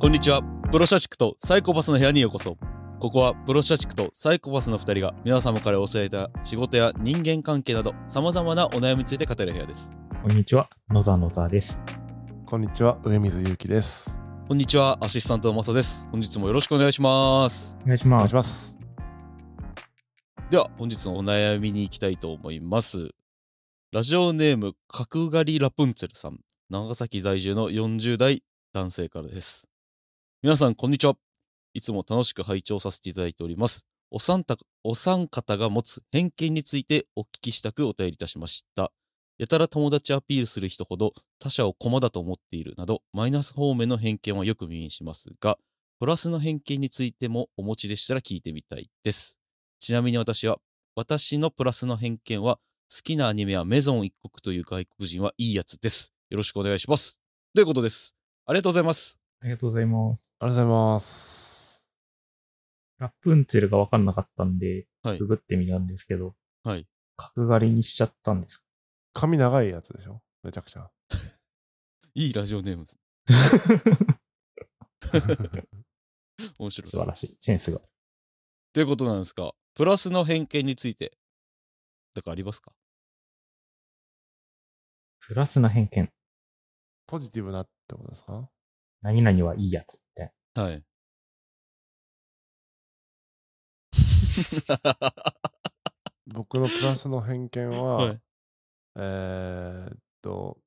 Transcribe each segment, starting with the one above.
こんにちは。プロ社畜とサイコパスの部屋にようこそ。ここはプロ社畜とサイコパスの2人が皆様から教えた仕事や人間関係など様々なお悩みについて語る部屋です。こんにちは、野沢野沢です。こんにちは、上水ゆうきです。こんにちは。アシスタントのマサです。本日もよろしくお願いします。お願いします。お願いします。では、本日のお悩みに行きたいと思います。ラジオネーム、角刈りラプンツェルさん。長崎在住の40代男性からです。皆さん、こんにちは。いつも楽しく拝聴させていただいております。お三たお三方が持つ偏見についてお聞きしたくお便りいたしました。やたら友達アピールする人ほど他者を駒だと思っているなど、マイナス方面の偏見はよく耳にしますが、プラスの偏見についてもお持ちでしたら聞いてみたいです。ちなみに私は、私のプラスの偏見は、好きなアニメはメゾン一国という外国人はいいやつです。よろしくお願いします。ということです。ありがとうございます。ありがとうございます。ありがとうございます。ラプンツェルがわかんなかったんで、はいググってみたんですけど、はい。角刈りにしちゃったんですか髪長いやつでしょ？めちゃくちゃ。いいラジオネームです。面白い。素晴らしい。センスが。ということなんですか？プラスの偏見について、だかありますか？プラスな偏見。ポジティブなってことですか？何々はいいやつって。はい。僕のプラスの偏見は、はいえーっと、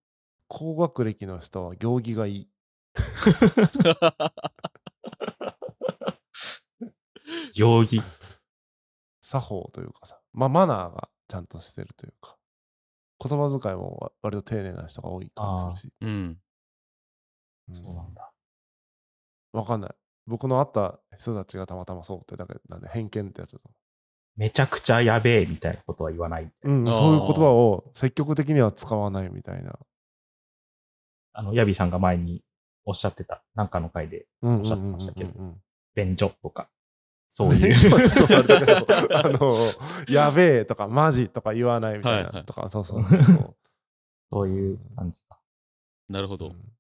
高学歴の人は行儀がいい。行儀。作法というかさ、まあ、マナーがちゃんとしてるというか、言葉遣いもわ割と丁寧な人が多い感じするし。うん。うんそうなんだ。わかんない。僕の会った人たちがたまたまそうってだけなんで偏見ってやつだと思めちゃくちゃやべえみたいなことは言わない。う。うん、そういう言葉を積極的には使わないみたいな。あの、ヤビさんが前におっしゃってた、なんかの回で、うんおっしゃってましたけど便所とか、そういう。ちょっとあれだけど、あの、やべえとか、マジとか言わないみたいはいはないとか、そうそうそうそう。そういう感じか。なるほど。うん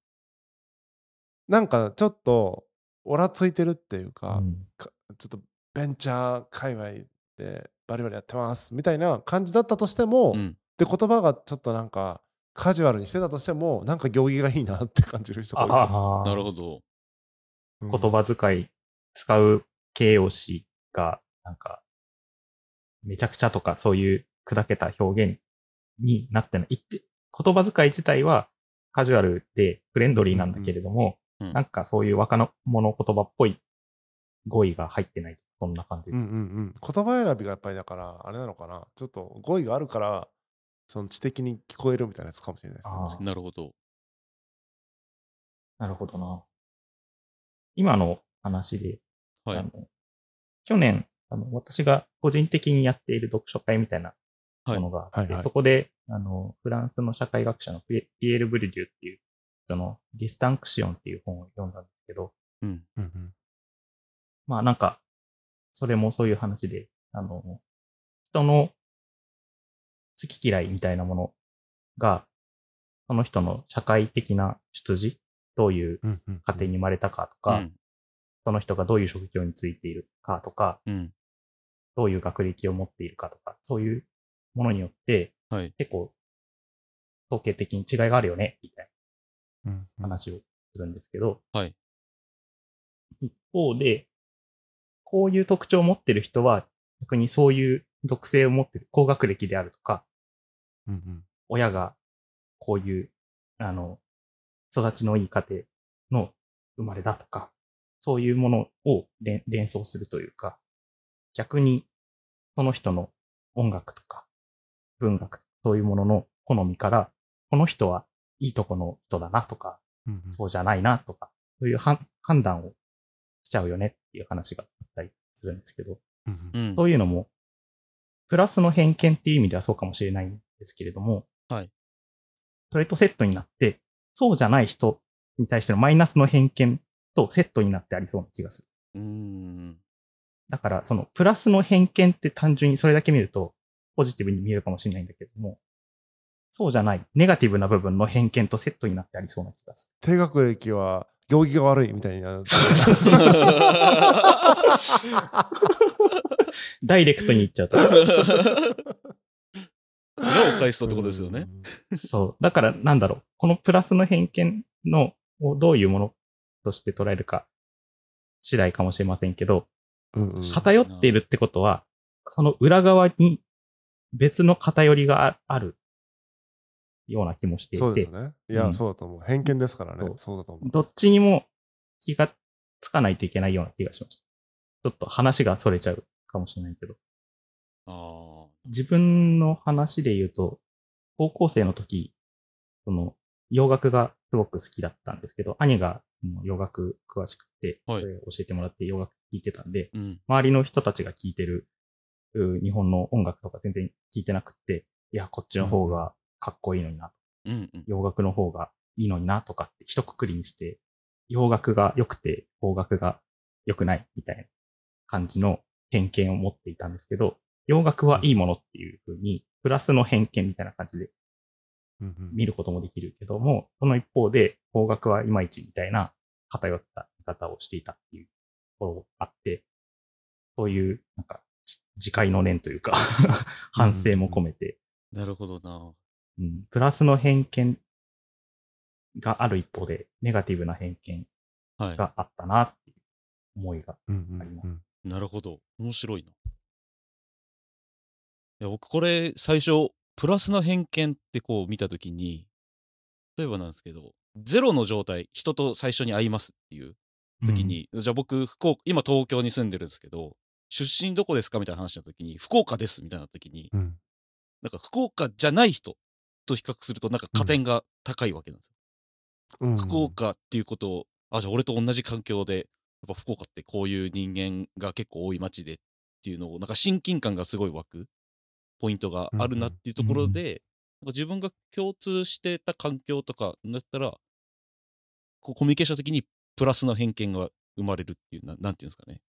なんかちょっと、オラついてるっていうか、うんかちょっとベンチャー界隈でバリバリやってますみたいな感じだったとしても、うん。で言葉がちょっとなんかカジュアルにしてたとしてもなんか行儀がいいなって感じる人が多い。なるほど。うん言葉遣い、使う形容詞が、なんか、めちゃくちゃとか、そういう砕けた表現になってない。言って、言葉遣い自体はカジュアルでフレンドリーなんだけれども、うんなんかそういう若者言葉っぽい語彙が入ってない。そんな感じです。うんうんうん言葉選びがやっぱりだからあれなのかなちょっと語彙があるからその知的に聞こえるみたいなやつかもしれないですねなるほど。なるほどな。今の話で、はいあ。の去年あの、私が個人的にやっている読書会みたいなはいものがあって、はいはいそこであのフランスの社会学者のピエピエール・ブルデューっていう人のディスタンクシオンっていう本を読んだんですけど、うん。うんうんまあなんか、それもそういう話で、あの、人の好き嫌いみたいなものが、その人の社会的な出自、どういう家庭に生まれたかとか、うん。その人がどういう職業についているかとか、うん。どういう学歴を持っているかとか、そういうものによって、はい。結構、統計的に違いがあるよね、みたいな話をするんですけど、はい。一方で、こういう特徴を持ってる人は、逆にそういう属性を持ってる、高学歴であるとか、うんうん。親がこういう、あの、育ちのいい家庭の生まれだとか、そういうものを連連想するというか、逆にその人の音楽とか文学、そういうものの好みから、この人はいいとこの人だなとか、うんうんそうじゃないなとか、そういう判判断をしちゃうよねっていう話があったりするんですけど、うんううんん。そういうのも、プラスの偏見っていう意味ではそうかもしれないんですけれども、はい。それとセットになって、そうじゃない人に対してのマイナスの偏見とセットになってありそうな気がする。うーん。だから、そのプラスの偏見って単純にそれだけ見ると、ポジティブに見えるかもしれないんだけれども、そうじゃない、ネガティブな部分の偏見とセットになってありそうな気がす低学歴は行儀が悪いみたいな。ダイレクトに言っちゃうと。裏を返すとってことですよね。そう。だから、なんだろう。このプラスの偏見の、をどういうものとして捉えるか次第かもしれませんけど、うんうん。偏っているってことは、その裏側に別の偏りがああるような気もしていて、そうですよね。いうや、んそうだと思う。偏見ですからねそう。そうだと思う。どっちにも気がつかないといけないような気がしました。ちょっと話が逸れちゃうかもしれないけど、あ自分の話で言うと、高校生の時、その、洋楽がすごく好きだったんですけど、兄がその洋楽詳しくて、はい教えてもらって洋楽聴いてたんで、あ。うん。周りの人たちが聴いてるう日本の音楽とか全然聴いてなくって、いや、こっちの方がかっこいいのにな、うんうん。洋楽の方がいいのになとかって一括りにして、洋楽が良くて邦楽が良くないみたいな感じの偏見を持っていたんですけど、洋楽はいいものっていうふうに、プラスの偏見みたいな感じでうんうん見ることもできるけども、その一方で邦楽はいまいちみたいな偏った見方をしていたっていうところがあって、そういう、なんか、じ自戒の念というか、反省も込めて、なるほどな。うん、プラスの偏見がある一方で、ネガティブな偏見はい。があったなっていう思いが。うんうんありますうんなるほど。面白いな。いや、僕これ最初、プラスの偏見ってこう見たときに、例えばなんですけど、ゼロの状態、人と最初に会いますっていう時に、じゃあ僕、福岡、今東京に住んでるんですけど、出身どこですかみたいな話の時に、福岡ですみたいな時に、うんなんか福岡じゃない人と比較すると、なんか加点が高いわけなんですよ。うん福岡っていうことを、あ、じゃあ俺と同じ環境で、やっぱ福岡ってこういう人間が結構多い街でっていうのを、なんか親近感がすごい湧くポイントがあるなっていうところで、なんか自分が共通してた環境とかだったら、こうコミュニケーション的にプラスの偏見が生まれるっていう、ななんていうんですかね。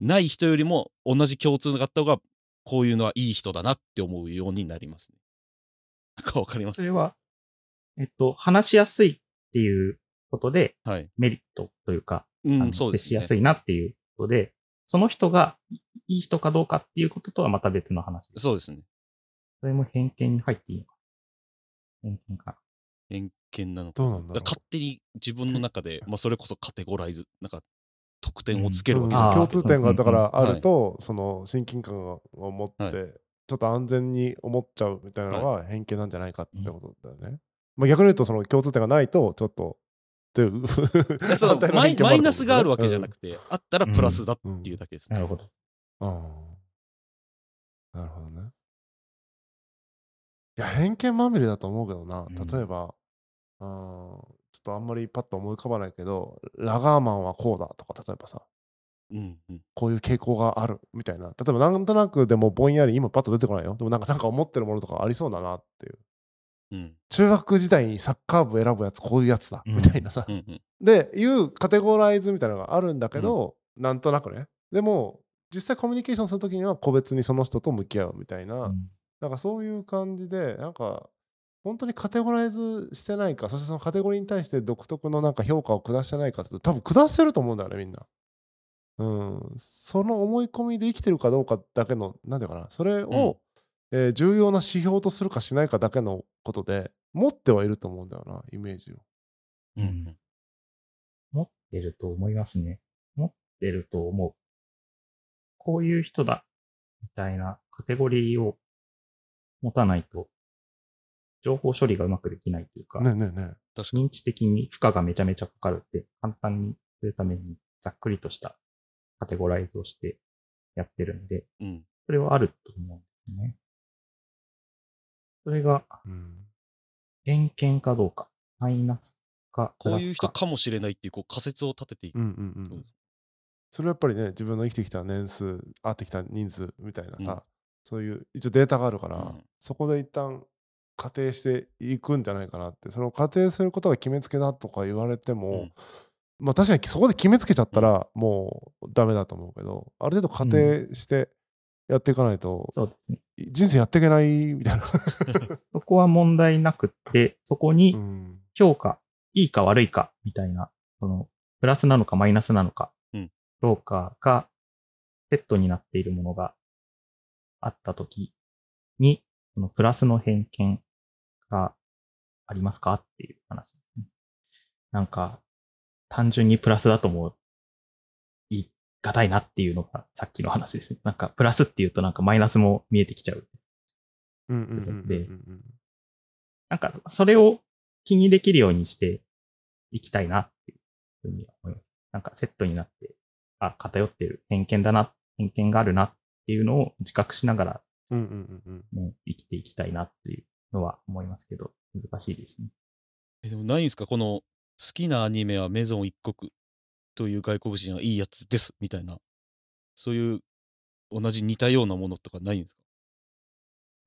ない人よりも同じ共通があった方が、こういうのはいい人だなって思うようになりますね。なんかわかります？それは、えっと、話しやすいっていうことで、はい。メリットというか、うん、そうですね。接しやすいなっていうことで、その人がいい人かどうかっていうこととはまた別の話です。そうですね。それも偏見に入っていいのか。偏見か偏見なのかどうなんだろうだから勝手に自分の中で、まあ、それこそカテゴライズなんか得点をつけるわうんけじゃないですか、共通点がだからあると、その親近感を持って、はいちょっと安全に思っちゃうみたいなのが偏見なんじゃないかってことだよね。まあ、逆に言うとその共通点がないとちょっとっていうでその反対 マイマイナスがあるわけじゃなくて、あったらプラスだっていうだけですね。なるほど。うんなるほどね。いや、偏見まみれだと思うけどな。うん例えば、うん、ちょっとあんまりパッと思い浮かばないけど、ラガーマンはこうだとか、例えばさ、うんうんこういう傾向があるみたいな。例えばなんとなくでもぼんやり今パッと出てこないよ。でもなんか なんか思ってるものとかありそうだなっていう。うん中学時代にサッカー部選ぶやつこういうやつだうんみたいなさ。うんうんで、いうカテゴライズみたいなのがあるんだけど、なんとなくね。でも、実際コミュニケーションするときには個別にその人と向き合うみたいな、うんなんかそういう感じで、なんか、本当にカテゴライズしてないか、そしてそのカテゴリーに対して独特のなんか評価を下してないかって、多分下してると思うんだよね、みんな。うん。その思い込みで生きてるかどうかだけの、なんていうかな、それを、えー重要な指標とするかしないかだけのことで、持ってはいると思うんだよな、イメージを。うんうん持ってると思いますね。持ってると思う。こういう人だ、みたいなカテゴリーを持たないと、情報処理がうまくできないというか、ねえねえね。認知的に負荷がめちゃめちゃかかるって、簡単にするために、ざっくりとしたカテゴライズをしてやってるんで、うんそれはあると思うんですね。それがえ。うん。偏見かどうか、マイナスか、プこういう。人かもしれないっていうこう仮説を立てていく。うんうんうんそれはやっぱりね自分の生きてきた年数会ってきた人数みたいなさ、うんそういう一応データがあるから、うんそこで一旦仮定していくんじゃないかなってその仮定することが決めつけだとか言われても、うんまあ確かにそこで決めつけちゃったらもうダメだと思うけどある程度仮定してやっていかないと、そうですね。人生やっていけないみたいな、そこは問題なくって、そこにうん。評価、いいか悪いか、みたいなこの、プラスなのかマイナスなのかうん、どうかが、セットになっているものがあったときに、そのプラスの偏見がありますかっていう話ですね。なんか、単純にプラスだとも言い難いなっていうのがさっきの話ですね。なんか、プラスっていうとなんかマイナスも見えてきちゃう。うんうんうんうんうんでなんか、それを気にできるようにしていきたいなっていうふうに思います。なんかセットになって、あ、偏ってる、偏見だな、偏見があるなっていうのを自覚しながら、うんうんうんうんね、生きていきたいなっていうのは思いますけど、難しいですね。えでもないんですか？この好きなアニメはメゾン一国という外国人はいいやつですみたいなそういう同じ似たようなものとかないんですか？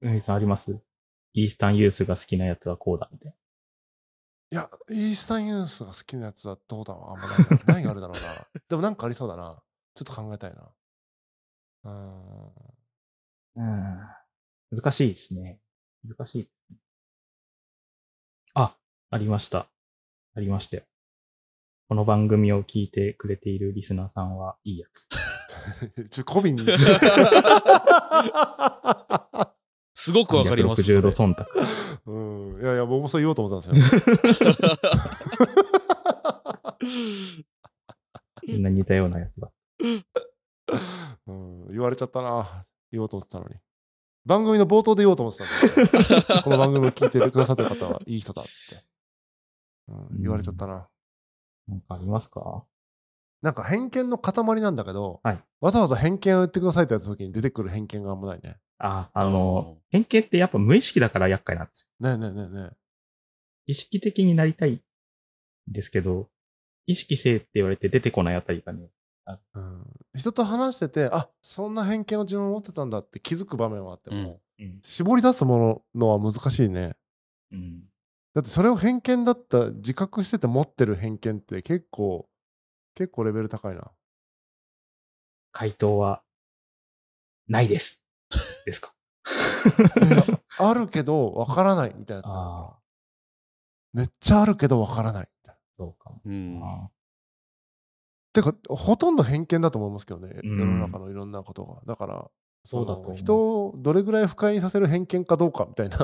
うみさんあります？イースタンユースが好きなやつはこうだみたいいや、イースタンユースが好きなやつはどうだろうあんまないな。何があるだろうな。でもなんかありそうだな。ちょっと考えたいな。うーん。な。うん。難しいですね。難しい。あ、ありました。ありましたよ。この番組を聞いてくれているリスナーさんはいいやつ。ちょ、コビに。すごくわかりますそ360度れ忖度。うん。いやいや、僕もそう言おうと思ったんですよ。みんな似たようなやつだ。うん、言われちゃったな。言おうと思ってたのに。番組の冒頭で言おうと思ってたんで。この番組を聞いてくださってる方はいい人だって。うん、言われちゃったな。なんかありますか？なんか偏見の塊なんだけど、はいわざわざ偏見を言ってくださいってやった時に出てくる偏見があんまないね。あ、あの、偏見ってやっぱ無意識だから厄介なんですよ。ねえねえねえねえ。意識的になりたいんですけど、意識せえって言われて出てこないあたりがね、うん、人と話してて、あそんな偏見を自分持ってたんだって気づく場面はあっても、うんうん。絞り出すもののは難しいね。うん。だってそれを偏見だった自覚してて持ってる偏見って結構結構レベル高いな。回答は、ないです。ですか？あるけどわからないみたいな。めっちゃあるけどわからないみたいな。そうかも。うんあてかほとんど偏見だと思いますけどね、うん世の中のいろんなことが。だからそうだと人をどれぐらい不快にさせる偏見かどうかみたいな。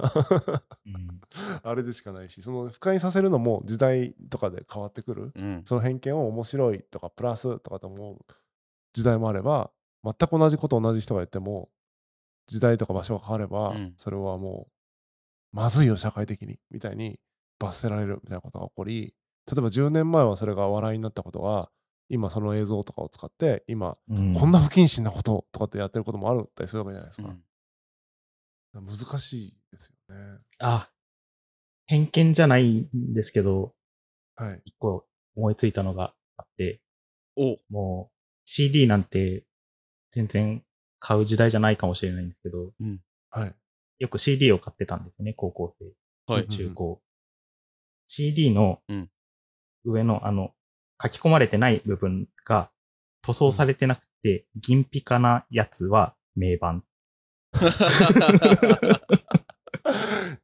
うん。あれでしかないしその不快にさせるのも時代とかで変わってくる。うん。その偏見を面白いとかプラスとかと思う時代もあれば全く同じことを同じ人が言っても時代とか場所が変われば、うん。それはもうまずいよ社会的に。みたいに罰せられるみたいなことが起こり例えば10年前はそれが笑いになったことが今その映像とかを使って今、うん。こんな不謹慎なこととかってやってることもあるったりするわけじゃないですか、うん。難しいですよね。あ、偏見じゃないんですけど、はい。一個思いついたのがあって、お。もう CD なんて全然買う時代じゃないかもしれないんですけど、はい。よく CD を買ってたんですね、高校生。はい。うん中高。CD のうん。上のあの、書き込まれてない部分が塗装されてなくて、銀ピカなやつは名盤。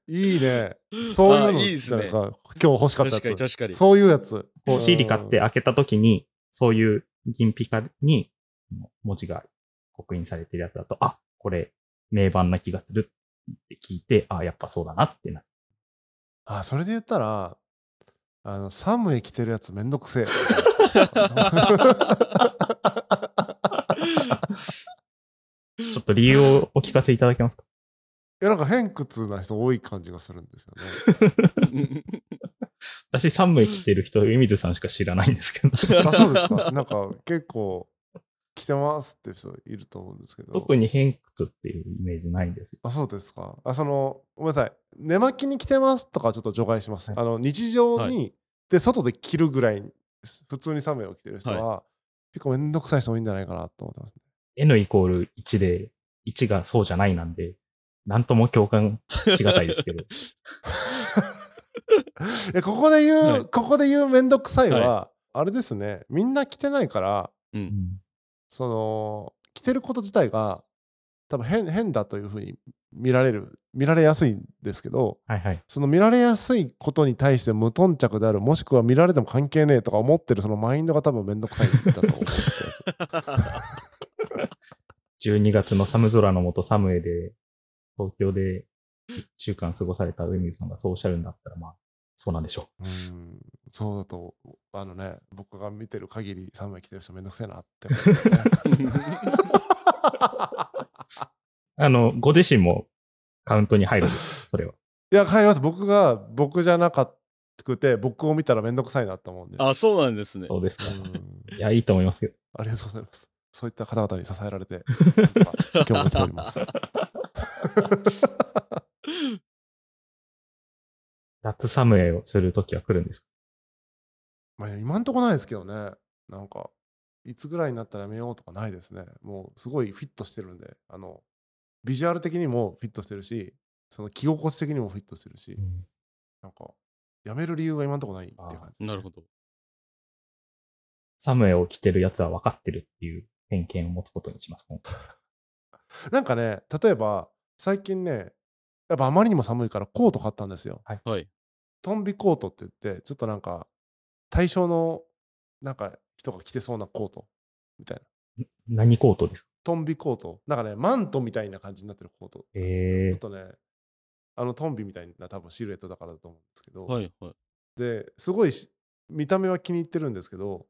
いいね。そういうのあいいですね。なんか今日欲しかったやつ。確かに確かに。そういうやつ。こう CD 買って開けた時に、そういう銀ピカに文字が刻印されてるやつだと、あ、これ名盤な気がするって聞いて、あ、やっぱそうだなってな。あそれで言ったらあのサムへ着てるやつめんどくせえ。ちょっと理由をお聞かせいただけますか？いやなんか偏屈な人多い感じがするんですよね。私、サムへ来てる人、湯水さんしか知らないんですけど。あそうですか。なんか結構着てますって人いると思うんですけど。特に偏屈っていうイメージないんですよ。あそうですか。あそのごめんなさい寝巻きに着てますとかちょっと除外します、はい。あの日常に、はで外で着るぐらい普通にサメを着てる人は、結構めんどくさい人多いんじゃないかなと思ってます、ね、N イコール1で、1がそうじゃないなんで、なんとも共感しがたいですけど。えここで言う、はい。ここで言うめんどくさいは、あれですね。みんな着てないからううんんその着てること自体が多分変変だというふうに見られる見られやすいんですけどはいはい。その見られやすいことに対して無頓着であるもしくは見られても関係ねえとか思ってるそのマインドが多分めんどくさいんだと思うんですよ 12月の寒空の下、サムエで、東京で1週間過ごされた上水さんがそうおっしゃるんだったら、まあ、そうなんでしょうんそうだとあのね僕が見てる限り寒い着てる人めんどくせえなって思うんだよねう。あの、ご自身もカウントに入るんですか？それは。いや帰ります僕が僕じゃなかくて僕を見たらめんどくさいなと思うんであ、そうなんですね。そうですか。うんいや、いいと思いますけど。ありがとうございますそういった方々に支えられて今日も来ております脱サムエをするときは来るんですか？まあ今んとこないですけどね。なんかいつぐらいになったらやめようとかないですね。もうすごいフィットしてるんで。あのビジュアル的にもフィットしてるしその着心地的にもフィットしてるし、うん。なんかやめる理由が今んとこないっていう感じなるほど。サムエを着てるやつは分かってるっていう偏見を持つことにします。今回。なんかね例えば最近ねやっぱあまりにも寒いからコート買ったんですよ。はい。トンビコートって言ってちょっとなんか対象のなんか人が着てそうなコートみたいな何コートですか？トンビコートなんかねマントみたいな感じになってるコートえー、ちょっとねあのトンビみたいな多分シルエットだからだと思うんですけど、はい。はい。ですごいし見た目は気に入ってるんですけど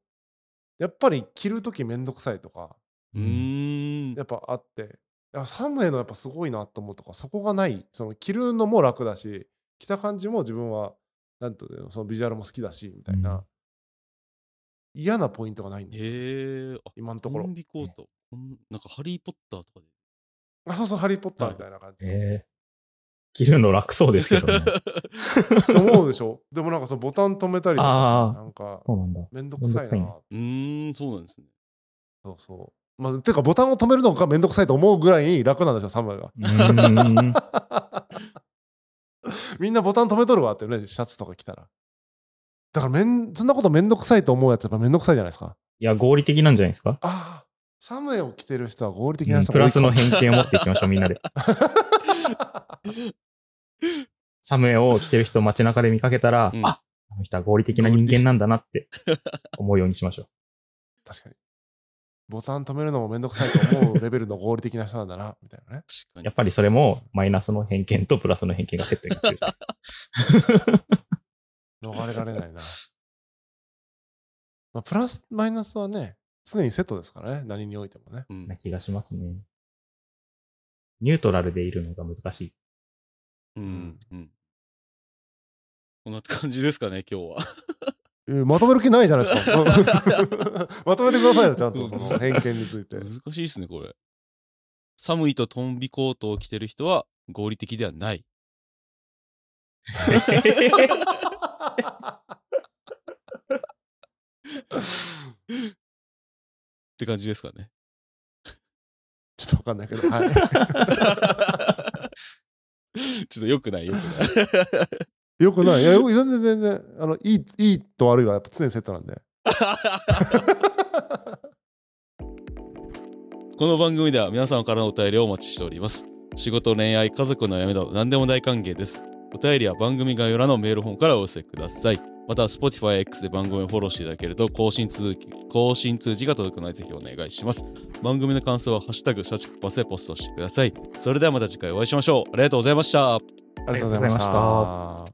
やっぱり着る時めんどくさいとかうーん。やっぱあってサムエのやっぱすごいなと思うとかそこがないその着るのも楽だし着た感じも自分はなんとそのビジュアルも好きだしみたいな、うん。嫌なポイントがないんですよ、今のところ。コンビコート。なんかハリー・ポッターとかで。あそうそうハリー・ポッターみたいな感じ、えー、着るの楽そうですけどね。思うでしょ？でもなんかそのボタン止めたりとかなんか。めんどくさいなうーん、そうなんですね。そうそう。まあてかボタンを止めるのがめんどくさいと思うぐらいに楽なんですよサムエが。みんなボタン止めとるわってねシャツとか着たら。だからめんそんなことめんどくさいと思うやつやっぱめんどくさいじゃないですか。いや、合理的なんじゃないですか、ああサムエを着てる人は合理的うなん人プラスの偏見を持っていきましょう、みんなで。サムエを着てる人を街中で見かけたら、うん。ああの人は合理的な人間なんだなって思うようにしましょう。確かにボタン止めるのもめんどくさいと思うレベルの合理的な人なんだなみたいなねやっ。ぱりそれもマイナスの偏見とプラスの偏見がセットになってる。逃れられないな、まあ、プラスマイナスはね常にセットですからね何においてもねうんな気がしますね。ニュートラルでいるのが難しい。うん。うん。こんな感じですかね、今日は。えーまとめる気ないじゃないですか まとめてくださいよちゃんとその偏見について難しいですね、これ。寒いとトンビコートを着てる人は合理的ではない。って感じですかね。ちょっとわかんないけどはい ちょっと良くない、良くない。よくないいやよ全然全然あのいいいいと悪いはやっぱ常にセットなんで この番組では皆様からのお便りをお待ちしております。仕事、恋愛、家族の悩みなど何でも大歓迎です。お便りは番組概要欄のメール本からお寄せください。また、Spotify や X で番組をフォローしていただけると更新通知更新通知が届くのでぜひお願いします。番組の感想はハッシュタグシャチクパスでポストしてください。それではまた次回お会いしましょう。ありがとうございました。ありがとうございました